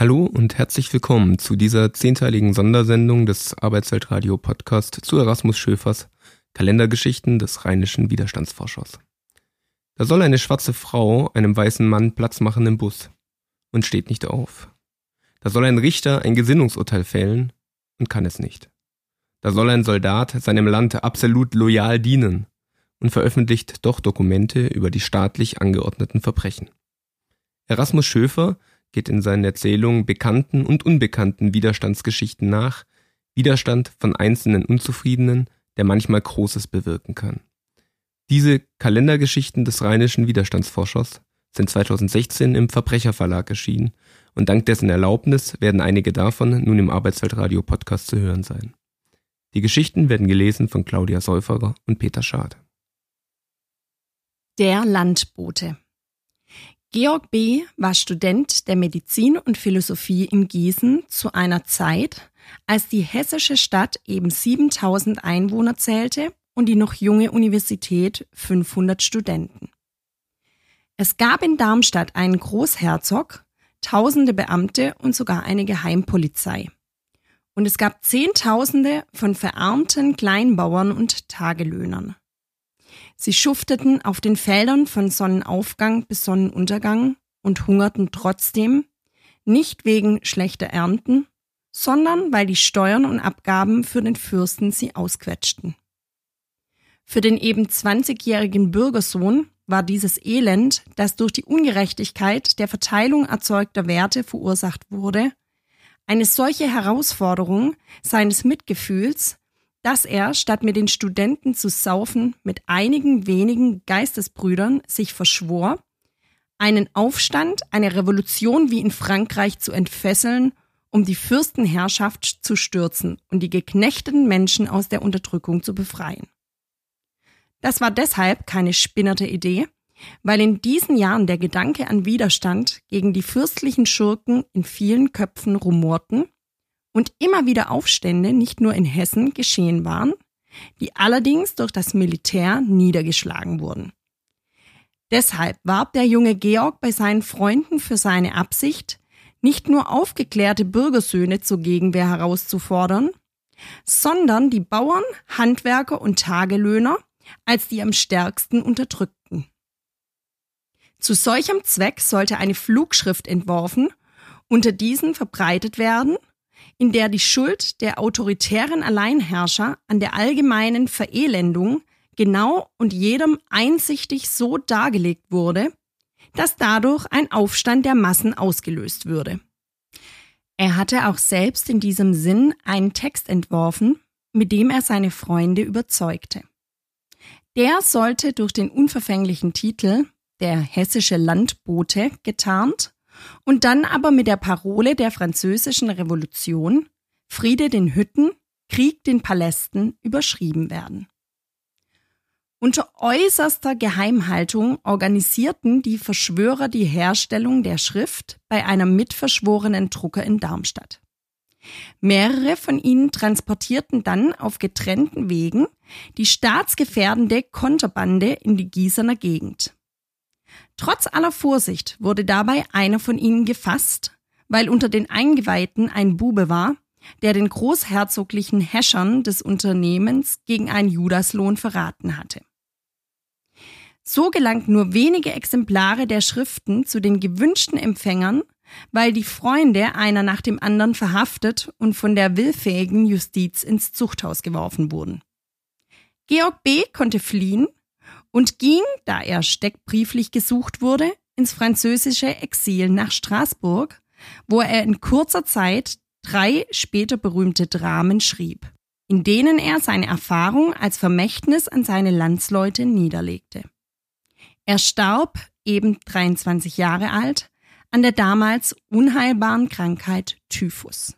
Hallo und herzlich willkommen zu dieser zehnteiligen Sondersendung des Arbeitsweltradio Podcast zu Erasmus Schöfers Kalendergeschichten des rheinischen Widerstandsforschers. Da soll eine schwarze Frau einem weißen Mann Platz machen im Bus und steht nicht auf. Da soll ein Richter ein Gesinnungsurteil fällen und kann es nicht. Da soll ein Soldat seinem Land absolut loyal dienen und veröffentlicht doch Dokumente über die staatlich angeordneten Verbrechen. Erasmus Schöfer geht in seinen Erzählungen bekannten und unbekannten Widerstandsgeschichten nach, Widerstand von einzelnen Unzufriedenen, der manchmal Großes bewirken kann. Diese Kalendergeschichten des rheinischen Widerstandsforschers sind 2016 im Verbrecherverlag erschienen und dank dessen Erlaubnis werden einige davon nun im Arbeitsweltradio Podcast zu hören sein. Die Geschichten werden gelesen von Claudia Säuferer und Peter Schad. Der Landbote Georg B. war Student der Medizin und Philosophie in Gießen zu einer Zeit, als die hessische Stadt eben 7000 Einwohner zählte und die noch junge Universität 500 Studenten. Es gab in Darmstadt einen Großherzog, tausende Beamte und sogar eine Geheimpolizei. Und es gab Zehntausende von verarmten Kleinbauern und Tagelöhnern. Sie schufteten auf den Feldern von Sonnenaufgang bis Sonnenuntergang und hungerten trotzdem, nicht wegen schlechter Ernten, sondern weil die Steuern und Abgaben für den Fürsten sie ausquetschten. Für den eben 20-jährigen Bürgersohn war dieses Elend, das durch die Ungerechtigkeit der Verteilung erzeugter Werte verursacht wurde, eine solche Herausforderung seines Mitgefühls, dass er, statt mit den Studenten zu saufen, mit einigen wenigen Geistesbrüdern sich verschwor, einen Aufstand, eine Revolution wie in Frankreich zu entfesseln, um die Fürstenherrschaft zu stürzen und die geknechteten Menschen aus der Unterdrückung zu befreien. Das war deshalb keine spinnerte Idee, weil in diesen Jahren der Gedanke an Widerstand gegen die fürstlichen Schurken in vielen Köpfen rumorten und immer wieder Aufstände nicht nur in Hessen geschehen waren, die allerdings durch das Militär niedergeschlagen wurden. Deshalb warb der junge Georg bei seinen Freunden für seine Absicht, nicht nur aufgeklärte Bürgersöhne zur Gegenwehr herauszufordern, sondern die Bauern, Handwerker und Tagelöhner als die am stärksten unterdrückten. Zu solchem Zweck sollte eine Flugschrift entworfen, unter diesen verbreitet werden in der die Schuld der autoritären Alleinherrscher an der allgemeinen Verelendung genau und jedem einsichtig so dargelegt wurde, dass dadurch ein Aufstand der Massen ausgelöst würde. Er hatte auch selbst in diesem Sinn einen Text entworfen, mit dem er seine Freunde überzeugte. Der sollte durch den unverfänglichen Titel Der hessische Landbote getarnt und dann aber mit der Parole der französischen Revolution Friede den Hütten, Krieg den Palästen überschrieben werden. Unter äußerster Geheimhaltung organisierten die Verschwörer die Herstellung der Schrift bei einem mitverschworenen Drucker in Darmstadt. Mehrere von ihnen transportierten dann auf getrennten Wegen die staatsgefährdende Konterbande in die Gießener Gegend. Trotz aller Vorsicht wurde dabei einer von ihnen gefasst, weil unter den Eingeweihten ein Bube war, der den großherzoglichen Häschern des Unternehmens gegen einen Judaslohn verraten hatte. So gelangt nur wenige Exemplare der Schriften zu den gewünschten Empfängern, weil die Freunde einer nach dem anderen verhaftet und von der willfähigen Justiz ins Zuchthaus geworfen wurden. Georg B. konnte fliehen und ging, da er steckbrieflich gesucht wurde, ins französische Exil nach Straßburg, wo er in kurzer Zeit drei später berühmte Dramen schrieb, in denen er seine Erfahrung als Vermächtnis an seine Landsleute niederlegte. Er starb, eben 23 Jahre alt, an der damals unheilbaren Krankheit Typhus.